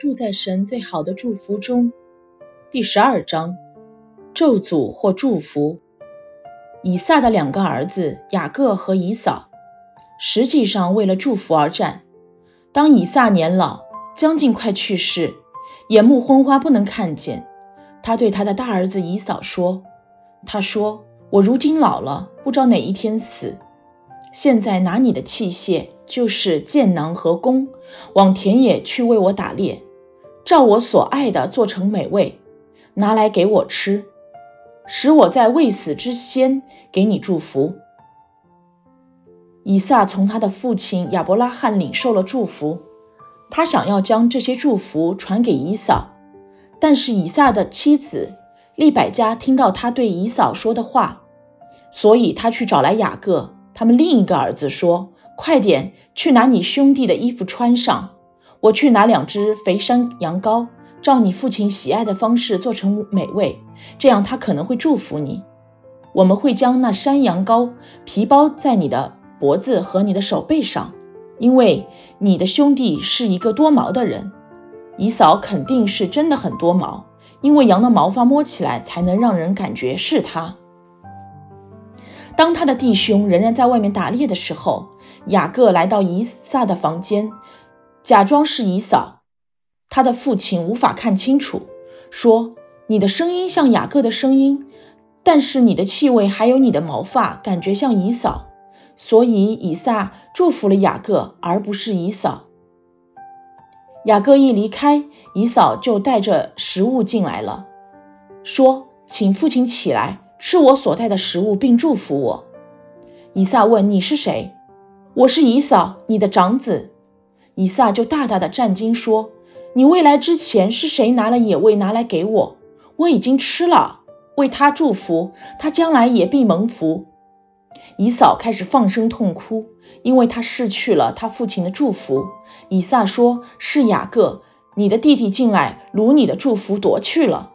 住在神最好的祝福中。第十二章，咒诅或祝福。以撒的两个儿子雅各和以扫，实际上为了祝福而战。当以撒年老，将近快去世，眼目昏花，不能看见，他对他的大儿子以扫说：“他说我如今老了，不知道哪一天死。现在拿你的器械。”就是箭囊和弓，往田野去为我打猎，照我所爱的做成美味，拿来给我吃，使我在未死之先给你祝福。以撒从他的父亲亚伯拉罕领受了祝福，他想要将这些祝福传给以扫，但是以撒的妻子利百加听到他对以扫说的话，所以他去找来雅各，他们另一个儿子说。快点去拿你兄弟的衣服穿上，我去拿两只肥山羊羔，照你父亲喜爱的方式做成美味，这样他可能会祝福你。我们会将那山羊羔皮包在你的脖子和你的手背上，因为你的兄弟是一个多毛的人。姨嫂肯定是真的很多毛，因为羊的毛发摸起来才能让人感觉是他。当他的弟兄仍然在外面打猎的时候。雅各来到以撒的房间，假装是以扫。他的父亲无法看清楚，说：“你的声音像雅各的声音，但是你的气味还有你的毛发，感觉像以扫。”所以以撒祝福了雅各，而不是以扫。雅各一离开，以扫就带着食物进来了，说：“请父亲起来，吃我所带的食物，并祝福我。”以撒问：“你是谁？”我是以扫，你的长子。以撒就大大的战惊说：“你未来之前是谁拿了野味拿来给我？我已经吃了，为他祝福，他将来也必蒙福。”以扫开始放声痛哭，因为他失去了他父亲的祝福。以撒说：“是雅各，你的弟弟进来掳你的祝福夺去了。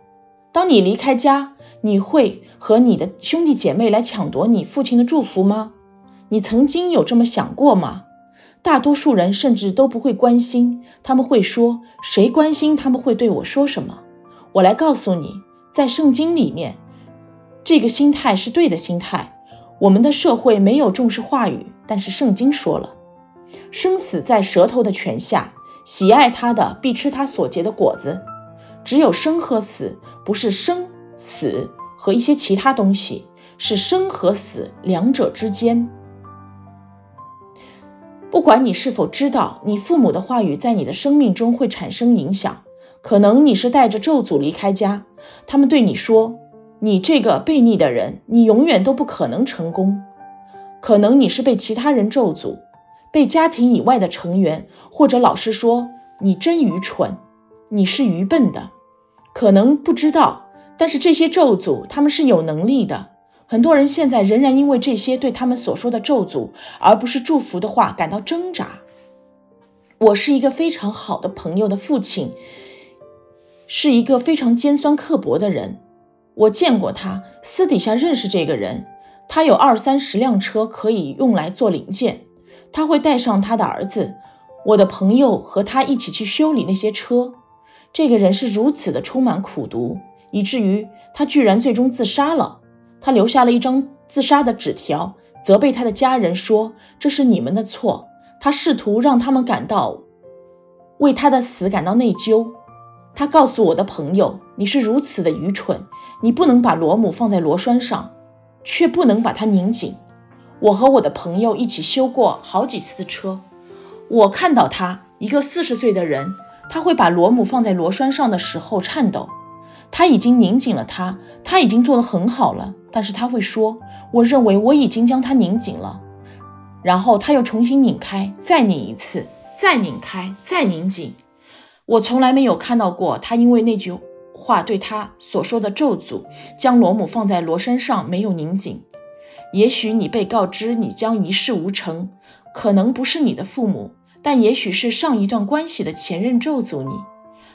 当你离开家，你会和你的兄弟姐妹来抢夺你父亲的祝福吗？”你曾经有这么想过吗？大多数人甚至都不会关心，他们会说：“谁关心他们会对我说什么？”我来告诉你，在圣经里面，这个心态是对的心态。我们的社会没有重视话语，但是圣经说了：“生死在舌头的权下，喜爱他的必吃他所结的果子。”只有生和死，不是生死和一些其他东西，是生和死两者之间。不管你是否知道，你父母的话语在你的生命中会产生影响。可能你是带着咒诅离开家，他们对你说：“你这个悖逆的人，你永远都不可能成功。”可能你是被其他人咒诅，被家庭以外的成员或者老师说：“你真愚蠢，你是愚笨的。”可能不知道，但是这些咒诅他们是有能力的。很多人现在仍然因为这些对他们所说的咒诅，而不是祝福的话感到挣扎。我是一个非常好的朋友的父亲，是一个非常尖酸刻薄的人。我见过他，私底下认识这个人。他有二三十辆车可以用来做零件，他会带上他的儿子，我的朋友和他一起去修理那些车。这个人是如此的充满苦毒，以至于他居然最终自杀了。他留下了一张自杀的纸条，责备他的家人说：“这是你们的错。”他试图让他们感到为他的死感到内疚。他告诉我的朋友：“你是如此的愚蠢，你不能把螺母放在螺栓上，却不能把它拧紧。”我和我的朋友一起修过好几次车，我看到他一个四十岁的人，他会把螺母放在螺栓上的时候颤抖。他已经拧紧了它，他已经做得很好了。但是他会说：“我认为我已经将它拧紧了。”然后他又重新拧开，再拧一次，再拧开，再拧紧。我从来没有看到过他因为那句话对他所说的咒诅，将螺母放在螺身上没有拧紧。也许你被告知你将一事无成，可能不是你的父母，但也许是上一段关系的前任咒诅你。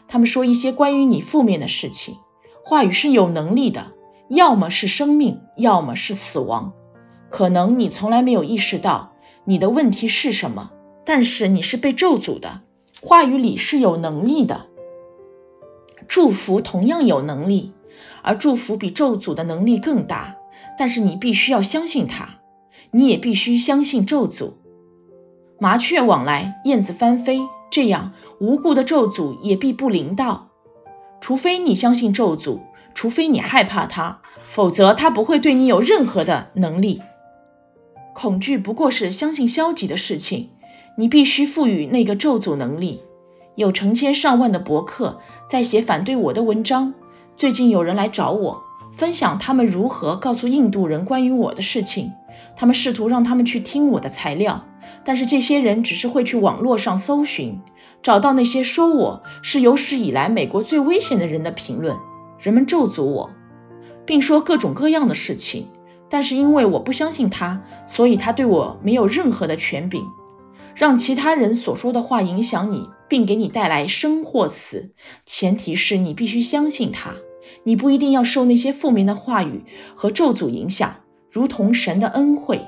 他们说一些关于你负面的事情，话语是有能力的。要么是生命，要么是死亡。可能你从来没有意识到你的问题是什么，但是你是被咒诅的。话语里是有能力的，祝福同样有能力，而祝福比咒诅的能力更大。但是你必须要相信它，你也必须相信咒诅。麻雀往来，燕子翻飞，这样无故的咒诅也必不临到。除非你相信咒诅，除非你害怕它，否则它不会对你有任何的能力。恐惧不过是相信消极的事情，你必须赋予那个咒诅能力。有成千上万的博客在写反对我的文章。最近有人来找我，分享他们如何告诉印度人关于我的事情。他们试图让他们去听我的材料，但是这些人只是会去网络上搜寻，找到那些说我是有史以来美国最危险的人的评论。人们咒诅我，并说各种各样的事情。但是因为我不相信他，所以他对我没有任何的权柄。让其他人所说的话影响你，并给你带来生或死，前提是你必须相信他。你不一定要受那些负面的话语和咒诅影响，如同神的恩惠，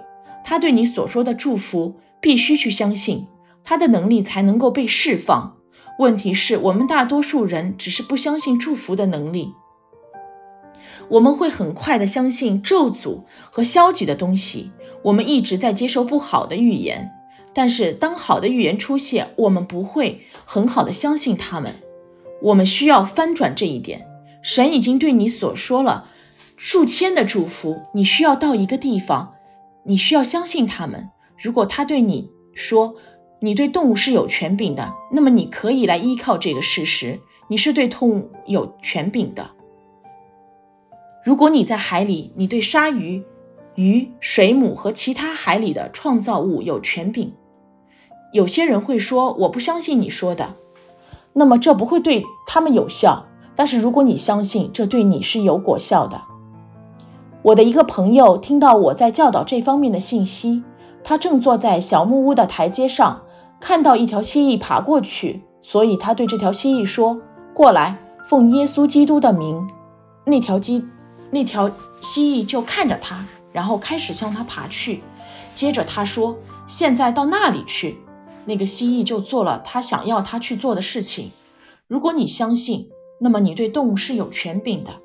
他对你所说的祝福，必须去相信，他的能力才能够被释放。问题是我们大多数人只是不相信祝福的能力，我们会很快的相信咒诅和消极的东西。我们一直在接受不好的预言。但是，当好的预言出现，我们不会很好的相信他们。我们需要翻转这一点。神已经对你所说了数千的祝福，你需要到一个地方，你需要相信他们。如果他对你说你对动物是有权柄的，那么你可以来依靠这个事实，你是对动物有权柄的。如果你在海里，你对鲨鱼、鱼、水母和其他海里的创造物有权柄。有些人会说我不相信你说的，那么这不会对他们有效。但是如果你相信，这对你是有果效的。我的一个朋友听到我在教导这方面的信息，他正坐在小木屋的台阶上，看到一条蜥蜴爬过去，所以他对这条蜥蜴说：“过来，奉耶稣基督的名。”那条鸡，那条蜥蜴就看着他，然后开始向他爬去。接着他说：“现在到那里去。”那个蜥蜴就做了他想要他去做的事情。如果你相信，那么你对动物是有权柄的。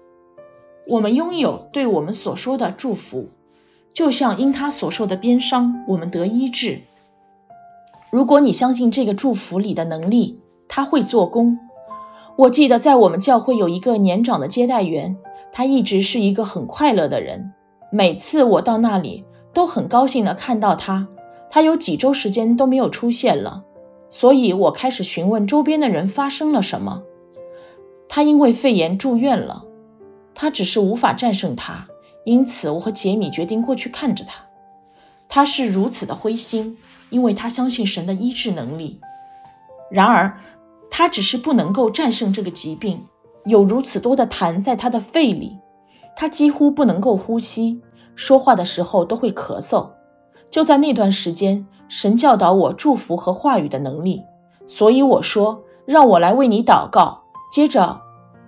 我们拥有对我们所说的祝福，就像因他所受的鞭伤，我们得医治。如果你相信这个祝福里的能力，他会做工。我记得在我们教会有一个年长的接待员，他一直是一个很快乐的人。每次我到那里，都很高兴的看到他。他有几周时间都没有出现了，所以我开始询问周边的人发生了什么。他因为肺炎住院了，他只是无法战胜他，因此我和杰米决定过去看着他。他是如此的灰心，因为他相信神的医治能力。然而，他只是不能够战胜这个疾病，有如此多的痰在他的肺里，他几乎不能够呼吸，说话的时候都会咳嗽。就在那段时间，神教导我祝福和话语的能力，所以我说让我来为你祷告。接着，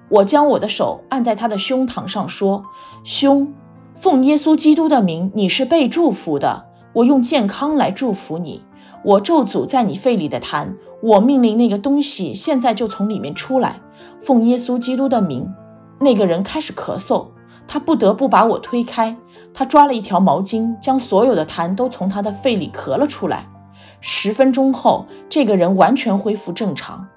我将我的手按在他的胸膛上，说：“兄，奉耶稣基督的名，你是被祝福的。我用健康来祝福你。我咒诅在你肺里的痰，我命令那个东西现在就从里面出来。奉耶稣基督的名。”那个人开始咳嗽，他不得不把我推开。他抓了一条毛巾，将所有的痰都从他的肺里咳了出来。十分钟后，这个人完全恢复正常。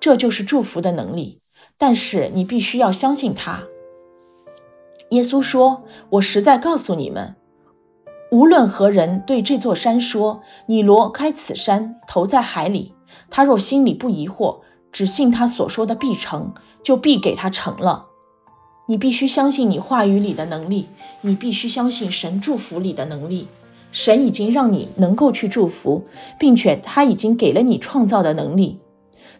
这就是祝福的能力，但是你必须要相信他。耶稣说：“我实在告诉你们，无论何人对这座山说‘你挪开此山，投在海里’，他若心里不疑惑，只信他所说的必成，就必给他成了。”你必须相信你话语里的能力，你必须相信神祝福里的能力。神已经让你能够去祝福，并且他已经给了你创造的能力。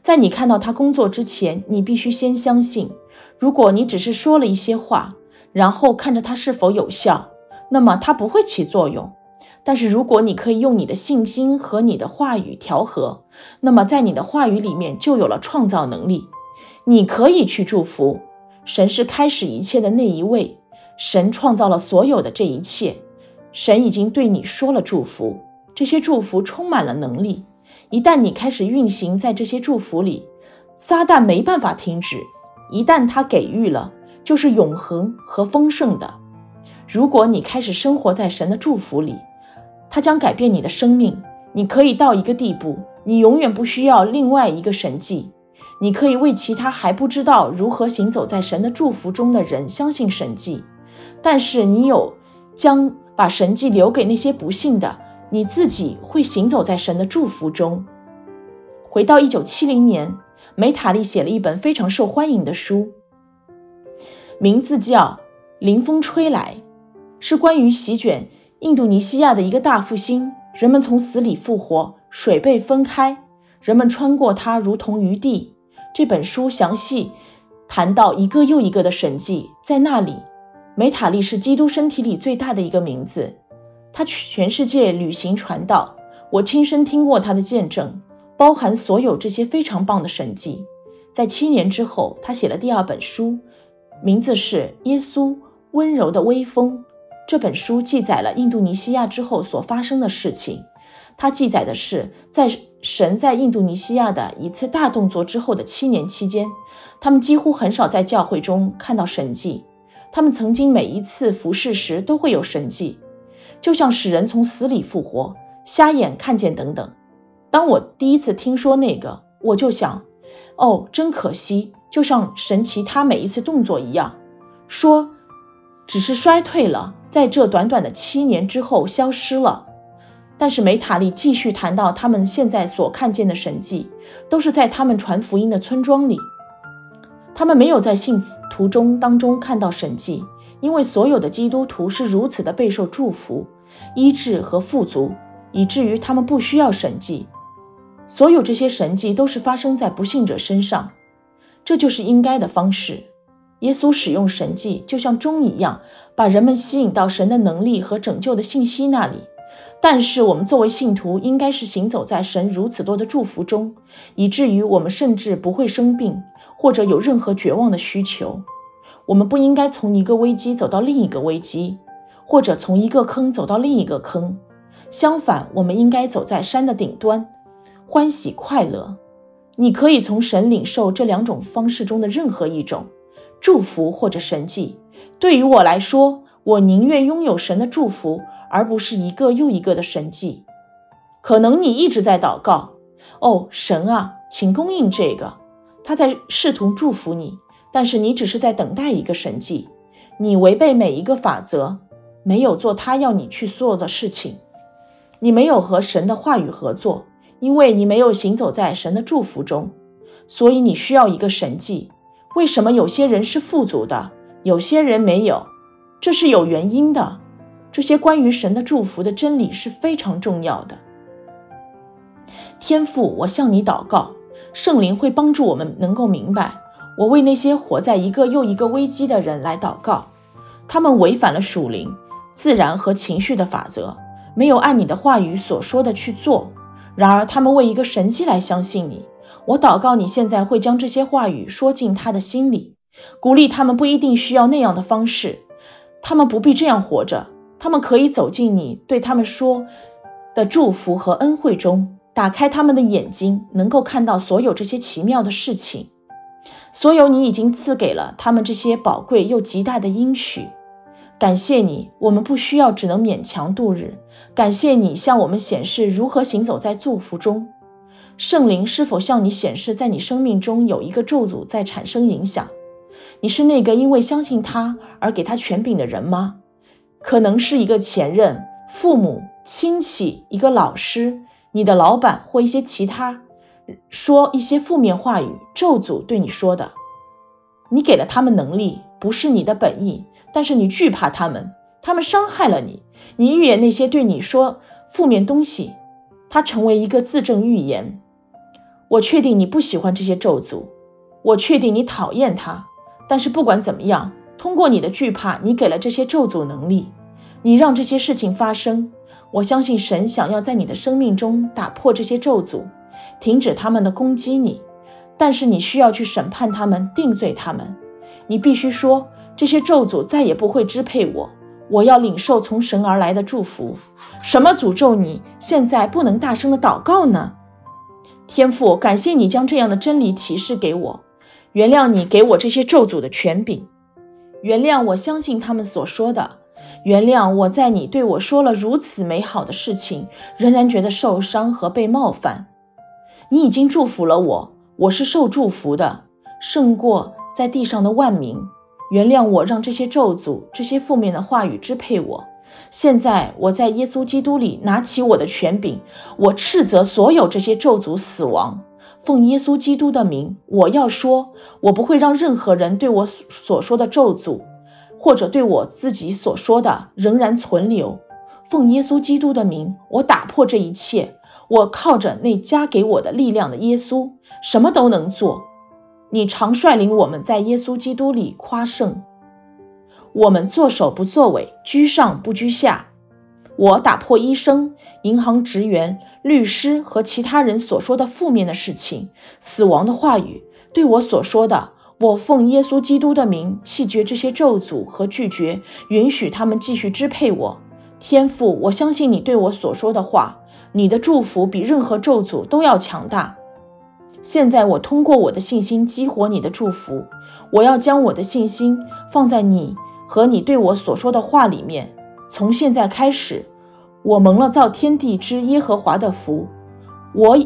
在你看到他工作之前，你必须先相信。如果你只是说了一些话，然后看着他是否有效，那么他不会起作用。但是如果你可以用你的信心和你的话语调和，那么在你的话语里面就有了创造能力。你可以去祝福。神是开始一切的那一位，神创造了所有的这一切，神已经对你说了祝福，这些祝福充满了能力。一旦你开始运行在这些祝福里，撒旦没办法停止，一旦他给予了，就是永恒和丰盛的。如果你开始生活在神的祝福里，他将改变你的生命。你可以到一个地步，你永远不需要另外一个神迹。你可以为其他还不知道如何行走在神的祝福中的人相信神迹，但是你有将把神迹留给那些不信的，你自己会行走在神的祝福中。回到一九七零年，梅塔利写了一本非常受欢迎的书，名字叫《临风吹来》，是关于席卷印度尼西亚的一个大复兴。人们从死里复活，水被分开，人们穿过它如同鱼地。这本书详细谈到一个又一个的神迹，在那里，梅塔利是基督身体里最大的一个名字。他全世界旅行传道，我亲身听过他的见证，包含所有这些非常棒的神迹。在七年之后，他写了第二本书，名字是《耶稣温柔的微风》。这本书记载了印度尼西亚之后所发生的事情。它记载的是，在神在印度尼西亚的一次大动作之后的七年期间，他们几乎很少在教会中看到神迹。他们曾经每一次服侍时都会有神迹，就像使人从死里复活、瞎眼看见等等。当我第一次听说那个，我就想：哦，真可惜，就像神奇他每一次动作一样，说只是衰退了。在这短短的七年之后消失了，但是梅塔利继续谈到他们现在所看见的神迹，都是在他们传福音的村庄里。他们没有在信徒中当中看到神迹，因为所有的基督徒是如此的备受祝福、医治和富足，以至于他们不需要神迹。所有这些神迹都是发生在不信者身上，这就是应该的方式。耶稣使用神迹，就像钟一样，把人们吸引到神的能力和拯救的信息那里。但是，我们作为信徒，应该是行走在神如此多的祝福中，以至于我们甚至不会生病，或者有任何绝望的需求。我们不应该从一个危机走到另一个危机，或者从一个坑走到另一个坑。相反，我们应该走在山的顶端，欢喜快乐。你可以从神领受这两种方式中的任何一种。祝福或者神迹，对于我来说，我宁愿拥有神的祝福，而不是一个又一个的神迹。可能你一直在祷告，哦，神啊，请供应这个。他在试图祝福你，但是你只是在等待一个神迹。你违背每一个法则，没有做他要你去做的事情。你没有和神的话语合作，因为你没有行走在神的祝福中，所以你需要一个神迹。为什么有些人是富足的，有些人没有？这是有原因的。这些关于神的祝福的真理是非常重要的。天父，我向你祷告，圣灵会帮助我们能够明白。我为那些活在一个又一个危机的人来祷告，他们违反了属灵、自然和情绪的法则，没有按你的话语所说的去做。然而，他们为一个神迹来相信你。我祷告，你现在会将这些话语说进他的心里，鼓励他们不一定需要那样的方式，他们不必这样活着，他们可以走进你对他们说的祝福和恩惠中，打开他们的眼睛，能够看到所有这些奇妙的事情，所有你已经赐给了他们这些宝贵又极大的应许。感谢你，我们不需要，只能勉强度日。感谢你向我们显示如何行走在祝福中。圣灵是否向你显示，在你生命中有一个咒诅在产生影响？你是那个因为相信他而给他权柄的人吗？可能是一个前任、父母、亲戚、一个老师、你的老板或一些其他说一些负面话语，咒诅对你说的。你给了他们能力，不是你的本意，但是你惧怕他们，他们伤害了你。你预言那些对你说负面东西，它成为一个自证预言。我确定你不喜欢这些咒诅，我确定你讨厌它。但是不管怎么样，通过你的惧怕，你给了这些咒诅能力，你让这些事情发生。我相信神想要在你的生命中打破这些咒诅，停止他们的攻击你。但是你需要去审判他们，定罪他们。你必须说，这些咒诅再也不会支配我。我要领受从神而来的祝福。什么诅咒你？现在不能大声的祷告呢？天父，感谢你将这样的真理启示给我，原谅你给我这些咒诅的权柄，原谅我相信他们所说的，原谅我在你对我说了如此美好的事情，仍然觉得受伤和被冒犯。你已经祝福了我，我是受祝福的，胜过在地上的万民。原谅我让这些咒诅、这些负面的话语支配我。现在我在耶稣基督里拿起我的权柄，我斥责所有这些咒诅死亡。奉耶稣基督的名，我要说，我不会让任何人对我所说的咒诅，或者对我自己所说的仍然存留。奉耶稣基督的名，我打破这一切。我靠着那加给我的力量的耶稣，什么都能做。你常率领我们在耶稣基督里夸胜，我们作首不作尾，居上不居下。我打破医生、银行职员、律师和其他人所说的负面的事情、死亡的话语，对我所说的。我奉耶稣基督的名弃绝这些咒诅和拒绝允许他们继续支配我。天父，我相信你对我所说的话。你的祝福比任何咒诅都要强大。现在我通过我的信心激活你的祝福，我要将我的信心放在你和你对我所说的话里面。从现在开始，我蒙了造天地之耶和华的福，我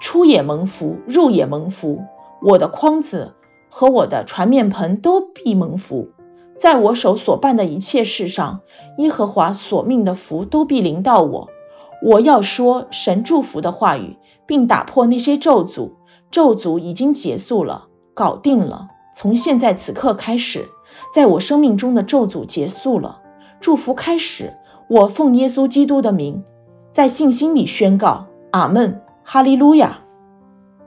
出也蒙福，入也蒙福。我的筐子和我的传面盆都必蒙福，在我手所办的一切事上，耶和华所命的福都必临到我。我要说神祝福的话语，并打破那些咒诅。咒诅已经结束了，搞定了。从现在此刻开始，在我生命中的咒诅结束了，祝福开始。我奉耶稣基督的名，在信心里宣告：阿门，哈利路亚。